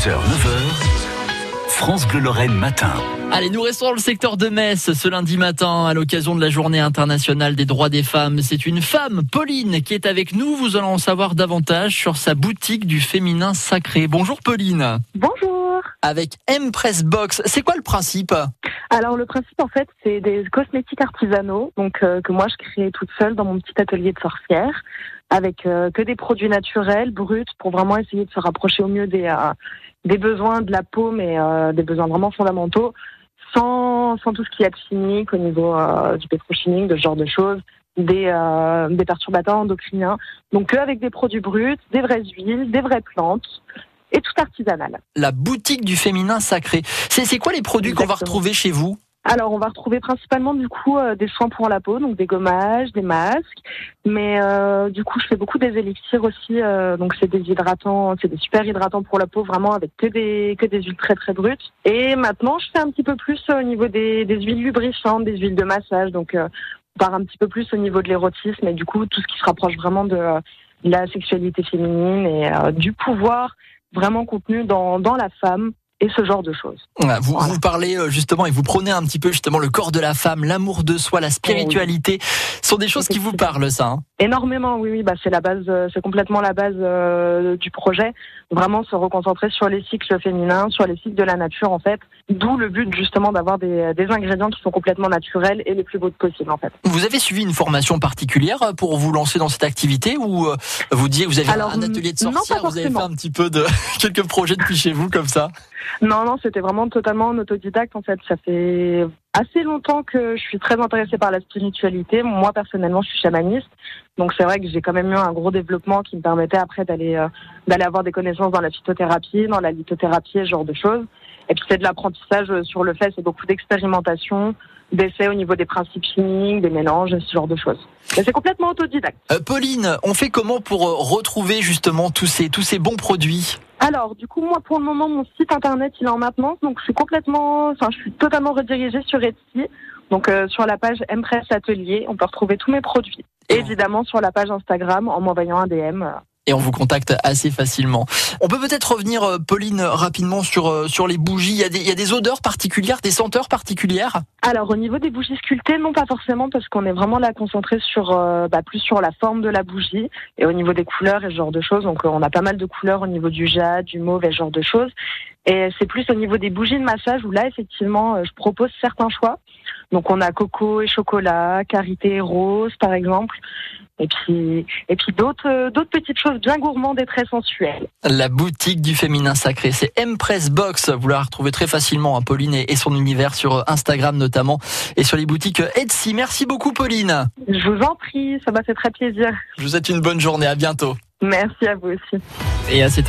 6h, 9h, France Bleu Lorraine matin. Allez, nous restons dans le secteur de Metz ce lundi matin à l'occasion de la journée internationale des droits des femmes. C'est une femme, Pauline, qui est avec nous. Vous allez en savoir davantage sur sa boutique du féminin sacré. Bonjour Pauline. Bonjour. Avec M-Press Box, c'est quoi le principe? Alors le principe en fait c'est des cosmétiques artisanaux donc euh, que moi je crée toute seule dans mon petit atelier de sorcière avec euh, que des produits naturels, bruts pour vraiment essayer de se rapprocher au mieux des euh, des besoins de la peau mais euh, des besoins vraiment fondamentaux sans, sans tout ce qui est chimique au niveau euh, du pétrochimique, de ce genre de choses, des, euh, des perturbateurs endocriniens. Donc que avec des produits bruts, des vraies huiles, des vraies plantes et tout artisanal. La boutique du féminin sacré. C'est quoi les produits qu'on va retrouver chez vous? Alors, on va retrouver principalement du coup euh, des soins pour la peau, donc des gommages, des masques, mais euh, du coup, je fais beaucoup des élixirs aussi, euh, donc c'est des hydratants, c'est des super hydratants pour la peau, vraiment avec que des que des huiles très très brutes. Et maintenant, je fais un petit peu plus au niveau des, des huiles lubrifiantes, des huiles de massage, donc euh, on part un petit peu plus au niveau de l'érotisme et du coup tout ce qui se rapproche vraiment de, euh, de la sexualité féminine et euh, du pouvoir vraiment contenu dans dans la femme et ce genre de choses. Vous, Voilà. vous parlez euh, justement et vous prenez un petit peu justement le corps de la femme, l'amour de soi, la spiritualité. Ce sont des choses qui vous parlent, ça. hein Énormément, oui, oui, bah c'est la base, euh, c'est complètement la base euh, du projet. Vraiment se reconcentrer sur les cycles féminins, sur les cycles de la nature, en fait. D'où le but justement d'avoir des, des ingrédients qui sont complètement naturels et les plus beaux possibles, en fait. Vous avez suivi une formation particulière euh, pour vous lancer dans cette activité ou euh, vous disiez vous avez Alors, un atelier de non, sorcière, vous avez fait un petit peu de quelques projets depuis chez vous comme ça? Non, non, c'était vraiment totalement en autodidacte, en fait. Ça fait assez longtemps que je suis très intéressée par la spiritualité. Moi, personnellement, je suis chamaniste. Donc, c'est vrai que j'ai quand même eu un gros développement qui me permettait après d'aller euh, d'aller avoir des connaissances dans la phytothérapie, dans la lithothérapie, ce genre de choses. Et puis, c'est de l'apprentissage euh, sur le fait, c'est beaucoup d'expérimentation, d'essais au niveau des principes chimiques, des mélanges, ce genre de choses. Mais c'est complètement autodidacte. Euh, Pauline, on fait comment pour euh, retrouver justement tous ces tous ces bons produits? Alors, du coup, moi, pour le moment, mon site internet, il est en maintenance, donc je suis complètement, enfin, je suis totalement redirigée sur Etsy. Donc, euh, sur la page Mpress Atelier, on peut retrouver tous mes produits. Et évidemment, sur la page Instagram, en m'envoyant un DM. Et on vous contacte assez facilement. On peut peut-être revenir, euh, Pauline, rapidement sur euh, sur les bougies. Il y a des il des odeurs particulières, des senteurs particulières? Alors, au niveau des bougies sculptées, non, pas forcément, parce qu'on est vraiment là concentré sur, euh, bah, plus sur la forme de la bougie et au niveau des couleurs et ce genre de choses. Donc, on a pas mal de couleurs au niveau du jade, du mauve et ce genre de choses. Et c'est plus au niveau des bougies de massage où là, effectivement, je propose certains choix. Donc, on a coco et chocolat, karité et rose, par exemple. Et puis, et puis d'autres, euh, d'autres petites choses bien gourmandes et très sensuelles. La boutique du féminin sacré, c'est M-Press Box. Vous la retrouvez très facilement, hein, Pauline et, et son univers sur euh, Instagram notamment et sur les boutiques Etsy. Merci beaucoup, Pauline. Je vous en prie, ça m'a fait très plaisir. Je vous souhaite une bonne journée. À bientôt. Merci à vous aussi. Et à cette